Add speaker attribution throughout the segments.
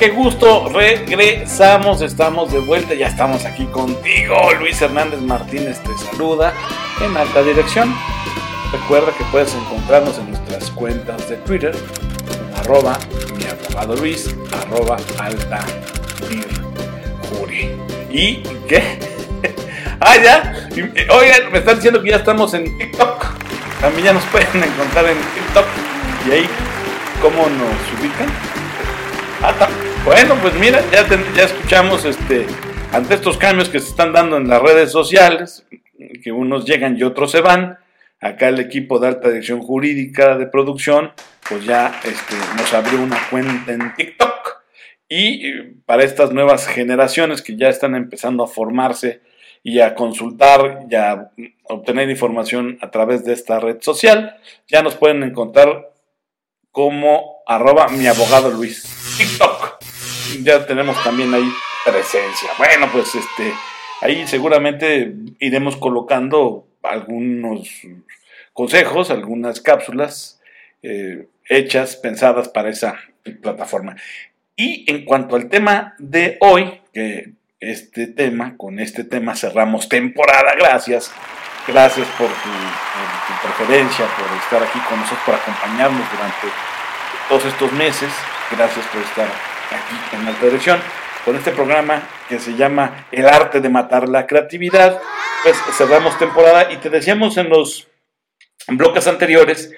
Speaker 1: qué gusto, regresamos, estamos de vuelta, ya estamos aquí contigo. Luis Hernández Martínez te saluda en alta dirección. Recuerda que puedes encontrarnos en nuestras cuentas de Twitter, arroba mi abogado Luis, arroba alta. ¿Y qué? ah, ya. Oigan, me están diciendo que ya estamos en TikTok. También ya nos pueden encontrar en TikTok. Y ahí, ¿cómo nos ubican? Bueno, pues mira, ya, ya escuchamos este, ante estos cambios que se están dando en las redes sociales, que unos llegan y otros se van. Acá el equipo de alta dirección jurídica de producción, pues ya este, nos abrió una cuenta en TikTok. Y eh, para estas nuevas generaciones que ya están empezando a formarse y a consultar y a obtener información a través de esta red social, ya nos pueden encontrar como arroba mi abogado Luis. TikTok. Ya tenemos también ahí presencia. Bueno, pues este, ahí seguramente iremos colocando algunos consejos, algunas cápsulas eh, hechas, pensadas para esa plataforma. Y en cuanto al tema de hoy, que este tema, con este tema cerramos temporada, gracias. Gracias por tu, por tu preferencia, por estar aquí con nosotros, por acompañarnos durante todos estos meses. Gracias por estar aquí en Alta Dirección con este programa que se llama El arte de matar la creatividad. Pues cerramos temporada y te decíamos en los bloques anteriores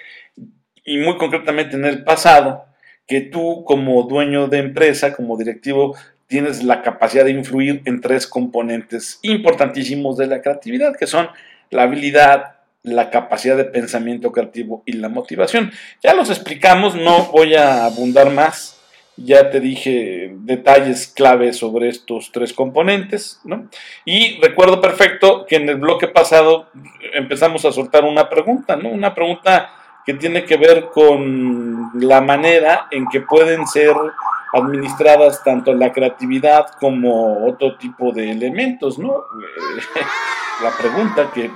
Speaker 1: y muy concretamente en el pasado que tú como dueño de empresa, como directivo, tienes la capacidad de influir en tres componentes importantísimos de la creatividad, que son la habilidad, la capacidad de pensamiento creativo y la motivación. Ya los explicamos, no voy a abundar más. Ya te dije detalles clave sobre estos tres componentes, ¿no? Y recuerdo perfecto que en el bloque pasado empezamos a soltar una pregunta, ¿no? Una pregunta que tiene que ver con la manera en que pueden ser administradas tanto la creatividad como otro tipo de elementos, ¿no? la pregunta que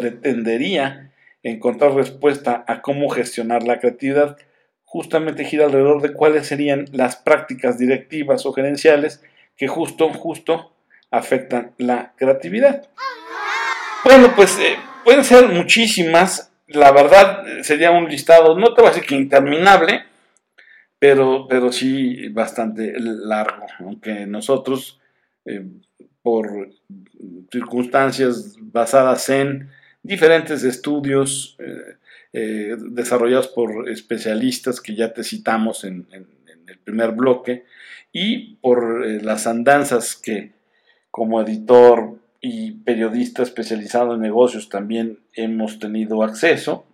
Speaker 1: pretendería encontrar respuesta a cómo gestionar la creatividad, justamente gira alrededor de cuáles serían las prácticas directivas o gerenciales que justo, justo afectan la creatividad. Bueno, pues eh, pueden ser muchísimas, la verdad sería un listado, no te voy a decir que interminable, pero, pero sí bastante largo, aunque nosotros, eh, por circunstancias basadas en diferentes estudios eh, eh, desarrollados por especialistas que ya te citamos en, el primer bloque y por eh, las andanzas que como editor y periodista especializado en negocios también hemos tenido acceso.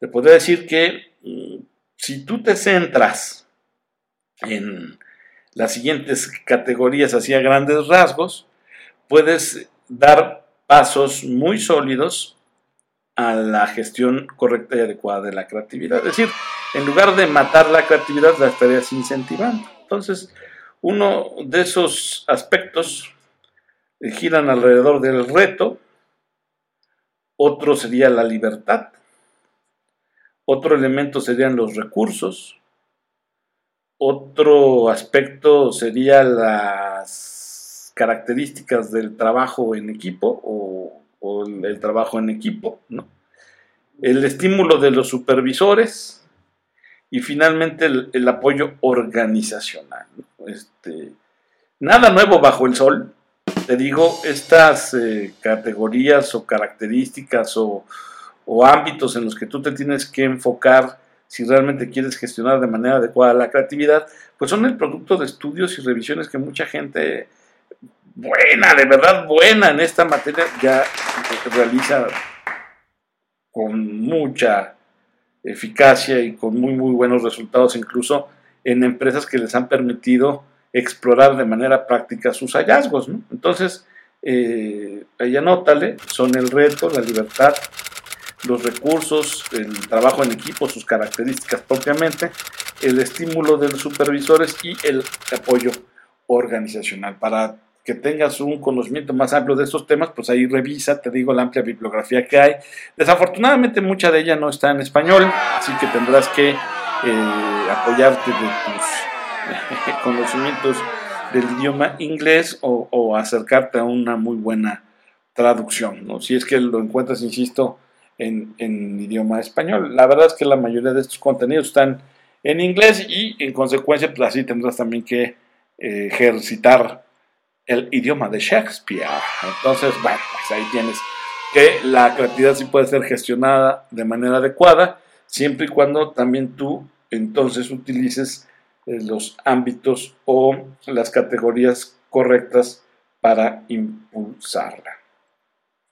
Speaker 1: Te podría decir que mm, si tú te centras en las siguientes categorías hacia grandes rasgos, puedes dar pasos muy sólidos a la gestión correcta y adecuada de la creatividad. Es decir, en lugar de matar la creatividad, la estarías incentivando. Entonces, uno de esos aspectos eh, giran alrededor del reto, otro sería la libertad, otro elemento serían los recursos, otro aspecto sería las características del trabajo en equipo o, el trabajo en equipo, ¿no? el estímulo de los supervisores y finalmente el, apoyo organizacional. Este, nada nuevo bajo el sol. Te digo, estas eh, categorías o características o, o ámbitos en los que tú te tienes que enfocar si realmente quieres gestionar de manera adecuada la creatividad, pues son el producto de estudios y revisiones que mucha gente buena, de verdad buena en esta materia, ya realiza con mucha eficacia y con muy, muy buenos resultados, incluso en empresas que les han permitido explorar de manera práctica sus hallazgos. Entonces, eh, ahí anótale, son el reto, la libertad, los recursos, el trabajo en equipo, sus características propiamente, el estímulo de los supervisores y el apoyo organizacional. Para que tengas un conocimiento más amplio de estos temas, pues ahí revisa, te digo, la amplia bibliografía que hay. Desafortunadamente mucha de ella no está en español, así que tendrás que eh, apoyarte de tus conocimientos del idioma inglés o, acercarte a una muy buena traducción, si es que lo encuentras, insisto, en, en, idioma español. La verdad es que la mayoría de estos contenidos están en inglés y en consecuencia pues así tendrás también que ejercitar el idioma de Shakespeare. Entonces, bueno, pues ahí tienes que la creatividad sí puede ser gestionada de manera adecuada, siempre y cuando también tú entonces utilices eh, los ámbitos o las categorías correctas para impulsarla.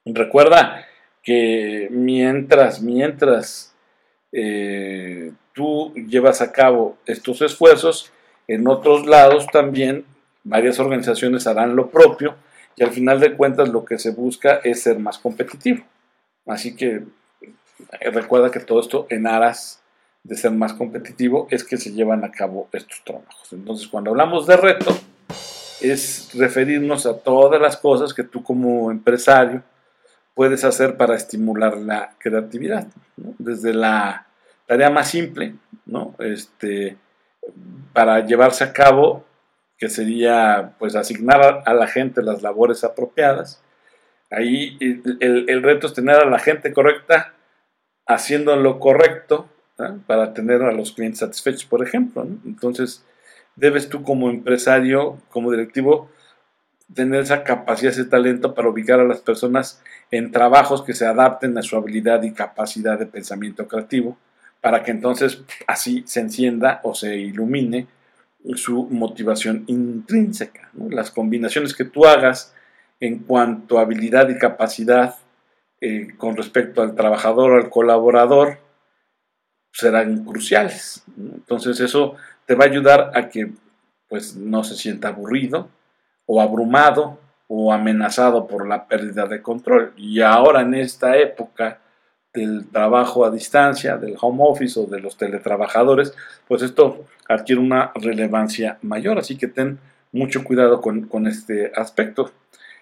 Speaker 1: Recuerda que mientras, mientras eh, tú llevas a cabo estos esfuerzos, en otros lados también varias organizaciones harán lo propio y al final de cuentas lo que se busca es ser más competitivo. Así que eh, recuerda que todo esto en aras de ser más competitivo es que se llevan a cabo estos trabajos. Entonces cuando hablamos de reto es referirnos a todas las cosas que tú como empresario puedes hacer para estimular la creatividad. Desde la tarea más simple, ¿no? Este, para llevarse a cabo que sería pues asignar a la gente las labores apropiadas. Ahí el, reto es tener a la gente correcta haciendo lo correcto para tener a los clientes satisfechos, por ejemplo. Entonces, debes tú como empresario, como directivo, tener esa capacidad, ese talento para ubicar a las personas en trabajos que se adapten a su habilidad y capacidad de pensamiento creativo, para que entonces así se encienda o se ilumine su motivación intrínseca. Las combinaciones que tú hagas en cuanto a habilidad y capacidad eh, con respecto al trabajador al colaborador serán cruciales. Entonces eso te va a ayudar a que pues, no se sienta aburrido o abrumado o amenazado por la pérdida de control. Y ahora en esta época del trabajo a distancia, del home office o de los teletrabajadores, pues esto adquiere una relevancia mayor, así que ten mucho cuidado con, este aspecto.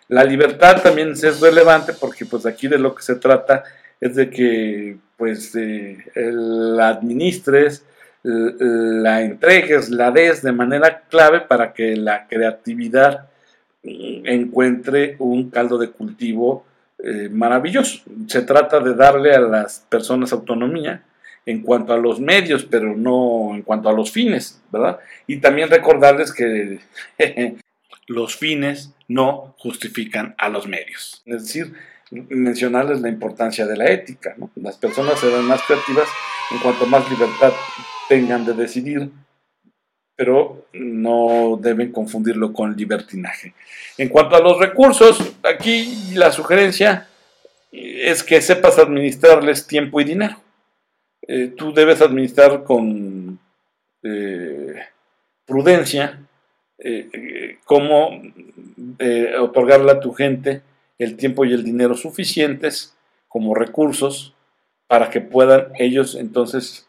Speaker 1: La libertad también es relevante porque pues aquí de lo que se trata es de que pues la administres, la entregues, la des de manera clave para que la creatividad mm, encuentre un caldo de cultivo eh, maravilloso. Se trata de darle a las personas autonomía en cuanto a los medios, pero no en cuanto a los fines, ¿verdad? Y también recordarles que los fines no justifican a los medios. Es decir, mencionarles la importancia de la ética. Las personas serán más creativas en cuanto más libertad tengan de decidir pero no deben confundirlo con libertinaje. En cuanto a los recursos, aquí la sugerencia es que sepas administrarles tiempo y dinero. Eh, tú debes administrar con eh, prudencia eh, cómo otorgarle a tu gente el tiempo y el dinero suficientes como recursos para que puedan ellos entonces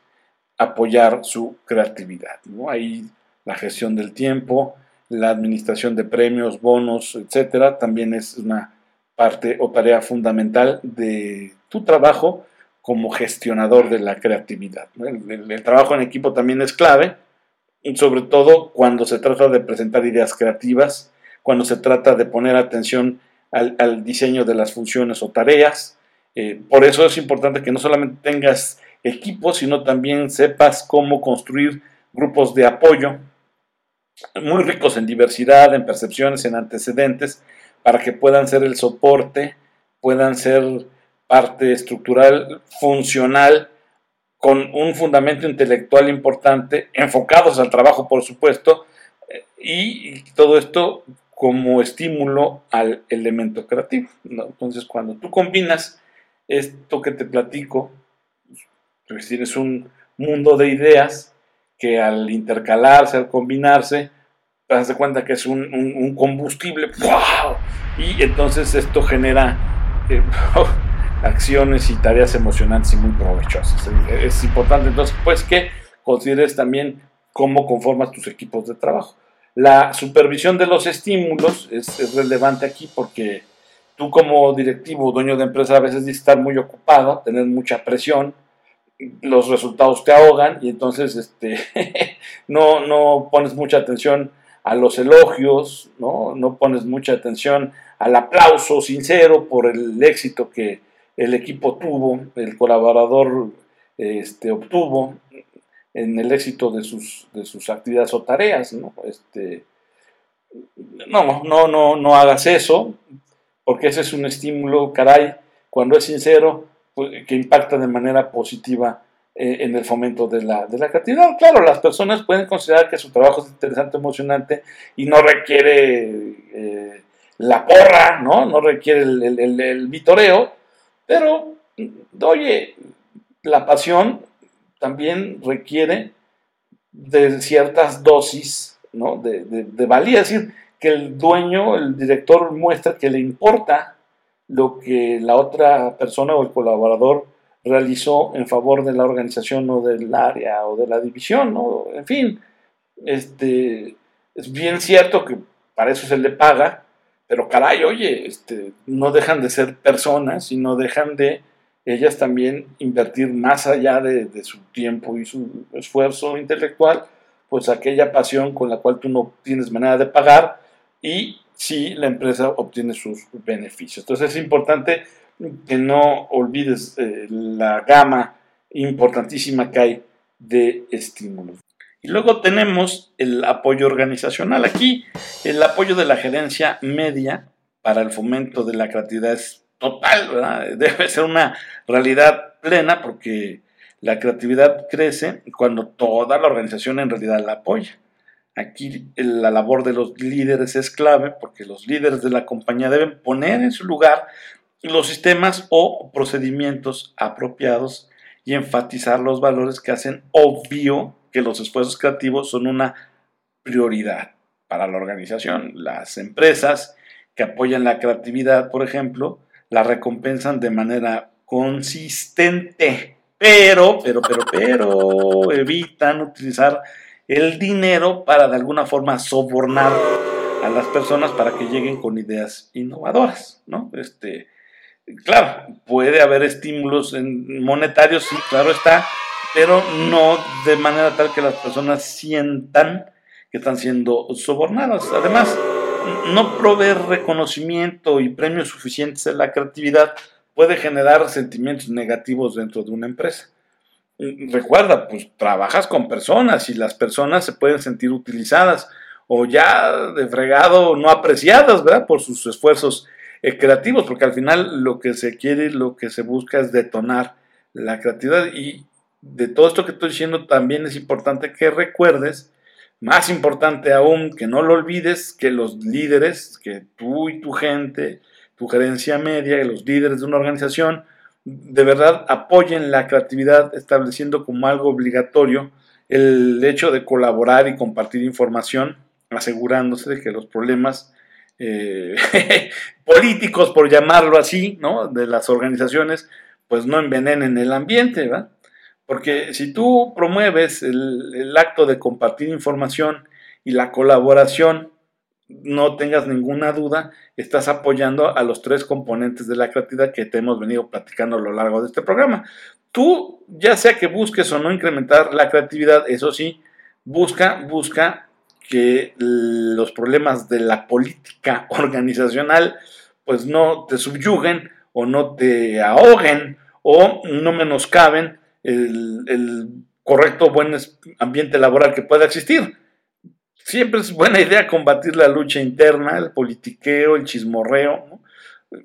Speaker 1: apoyar su creatividad. ¿no? Ahí la gestión del tiempo, la administración de premios, bonos, etcétera, también es una parte o tarea fundamental de tu trabajo como gestionador de la creatividad. El, trabajo en equipo también es clave, sobre todo cuando se trata de presentar ideas creativas, cuando se trata de poner atención al, diseño de las funciones o tareas. Eh, por eso es importante que no solamente tengas equipo, sino también sepas cómo construir grupos de apoyo muy ricos en diversidad, en percepciones, en antecedentes, para que puedan ser el soporte, puedan ser parte estructural, funcional, con un fundamento intelectual importante, enfocados al trabajo, por supuesto, y todo esto como estímulo al elemento creativo. Entonces, cuando tú combinas esto que te platico, pues tienes un mundo de ideas que al intercalarse, al combinarse, te das cuenta que es un, combustible, y entonces esto genera eh, acciones y tareas emocionantes y muy provechosas. Es importante entonces pues que consideres también cómo conformas tus equipos de trabajo. La supervisión de los estímulos es, relevante aquí porque tú como directivo dueño de empresa a veces estar muy ocupado, tener mucha presión, los resultados te ahogan y entonces este, no, no pones mucha atención a los elogios, ¿no? no pones mucha atención al aplauso sincero por el éxito que el equipo tuvo, el colaborador este, obtuvo en el éxito de sus, de sus actividades o tareas. ¿no? Este, no, no, no, no hagas eso, porque ese es un estímulo, caray, cuando es sincero, que impacta de manera positiva eh, en el fomento de la, de la creatividad. Claro, las personas pueden considerar que su trabajo es interesante, emocionante y no requiere eh, la porra, ¿no? No requiere el, el, vitoreo, pero, oye, la pasión también requiere de ciertas dosis ¿no? de, de, valía, es decir, que el dueño, el director muestra que le importa lo que la otra persona o el colaborador realizó en favor de la organización o del área o de la división, ¿no? En fin, este, es bien cierto que para eso se le paga, pero caray, oye, este, no dejan de ser personas y no dejan de ellas también invertir más allá de, de su tiempo y su esfuerzo intelectual, pues aquella pasión con la cual tú no tienes manera de pagar y si la empresa obtiene sus beneficios. Entonces es importante que no olvides eh, la gama importantísima que hay de estímulos. Y luego tenemos el apoyo organizacional. Aquí el apoyo de la gerencia media para el fomento de la creatividad es total, debe ser una realidad plena porque la creatividad crece cuando toda la organización en realidad la apoya. Aquí la labor de los líderes es clave porque los líderes de la compañía deben poner en su lugar los sistemas o procedimientos apropiados y enfatizar los valores que hacen obvio que los esfuerzos creativos son una prioridad para la organización. Las empresas que apoyan la creatividad, por ejemplo, la recompensan de manera consistente, pero, pero, pero, pero evitan utilizar el dinero para de alguna forma sobornar a las personas para que lleguen con ideas innovadoras, ¿no? Este, claro, puede haber estímulos monetarios, sí, claro está, pero no de manera tal que las personas sientan que están siendo sobornadas. Además, no proveer reconocimiento y premios suficientes a la creatividad puede generar sentimientos negativos dentro de una empresa. Recuerda, pues trabajas con personas y las personas se pueden sentir utilizadas o ya de fregado no apreciadas, ¿verdad? Por sus esfuerzos eh, creativos, porque al final lo que se quiere, lo que se busca es detonar la creatividad. Y de todo esto que estoy diciendo, también es importante que recuerdes, más importante aún, que no lo olvides, que los líderes, que tú y tu gente, tu gerencia media, los líderes de una organización, de verdad apoyen la creatividad estableciendo como algo obligatorio el hecho de colaborar y compartir información, asegurándose de que los problemas eh, políticos, por llamarlo así, ¿no? de las organizaciones, pues no envenenen el ambiente, ¿verdad? Porque si tú promueves el, el, acto de compartir información y la colaboración, no tengas ninguna duda, estás apoyando a los tres componentes de la creatividad que te hemos venido platicando a lo largo de este programa. Tú, ya sea que busques o no incrementar la creatividad, eso sí, busca, busca que los problemas de la política organizacional pues no te subyuguen o no te ahoguen o no menoscaben el, el correcto buen ambiente laboral que pueda existir. Siempre es buena idea combatir la lucha interna, el politiqueo, el chismorreo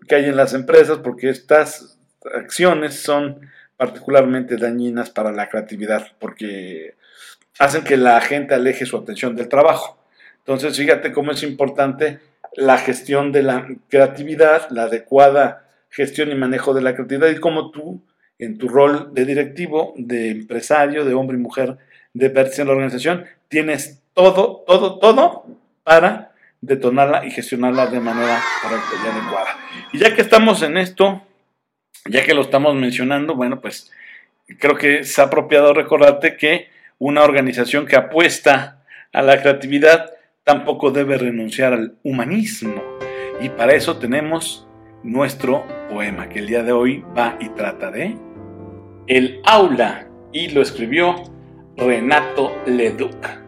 Speaker 1: que hay en las empresas porque estas acciones son particularmente dañinas para la creatividad porque hacen que la gente aleje su atención del trabajo. Entonces, fíjate cómo es importante la gestión de la creatividad, la adecuada gestión y manejo de la creatividad y cómo tú, en tu rol de directivo, de empresario, de hombre y mujer, de pertenecer a la organización, tienes todo, todo, todo para detonarla y gestionarla de manera correcta y adecuada. Y ya que estamos en esto, ya que lo estamos mencionando, bueno, pues creo que es apropiado recordarte que una organización que apuesta a la creatividad tampoco debe renunciar al humanismo. Y para eso tenemos nuestro poema, que el día de hoy va y trata de El aula y lo escribió Renato Leduc.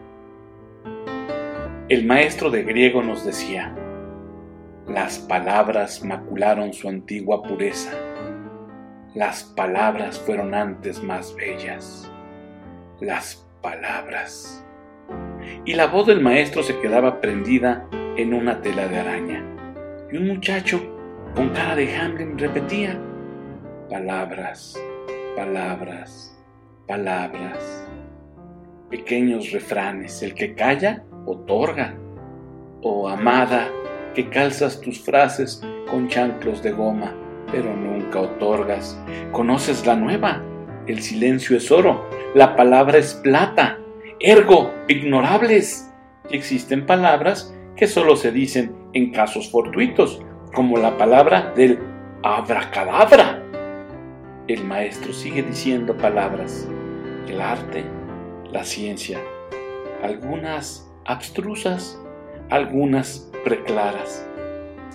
Speaker 1: El maestro de griego nos decía, las palabras macularon su antigua pureza, las palabras fueron antes más bellas, las palabras. Y la voz del maestro se quedaba prendida en una tela de araña, y un muchacho con cara de Hamlin repetía, palabras, palabras, palabras. Pequeños refranes, el que calla, otorga. Oh amada, que calzas tus frases con chanclos de goma, pero nunca otorgas. Conoces la nueva, el silencio es oro, la palabra es plata. Ergo, ignorables. Y existen palabras que solo se dicen en casos fortuitos, como la palabra del abracadabra. El maestro sigue diciendo palabras, el arte, la ciencia, algunas abstrusas, algunas preclaras.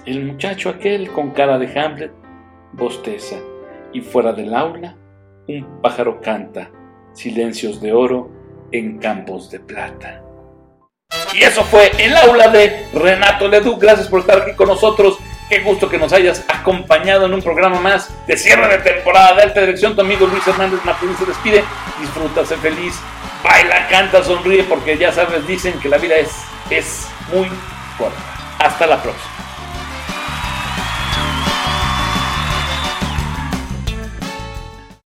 Speaker 1: El muchacho aquel con cara de Hamlet bosteza y fuera del aula un pájaro canta silencios de oro en campos de plata. Y eso fue el aula de Renato Leduc. Gracias por estar aquí con nosotros. Qué gusto que nos hayas acompañado en un programa más de cierre de temporada de alta dirección. Tu amigo Luis Hernández Martín se despide. Disfruta, sé feliz, baila, canta, sonríe, porque ya sabes, dicen que la vida es, es muy corta. Hasta la próxima.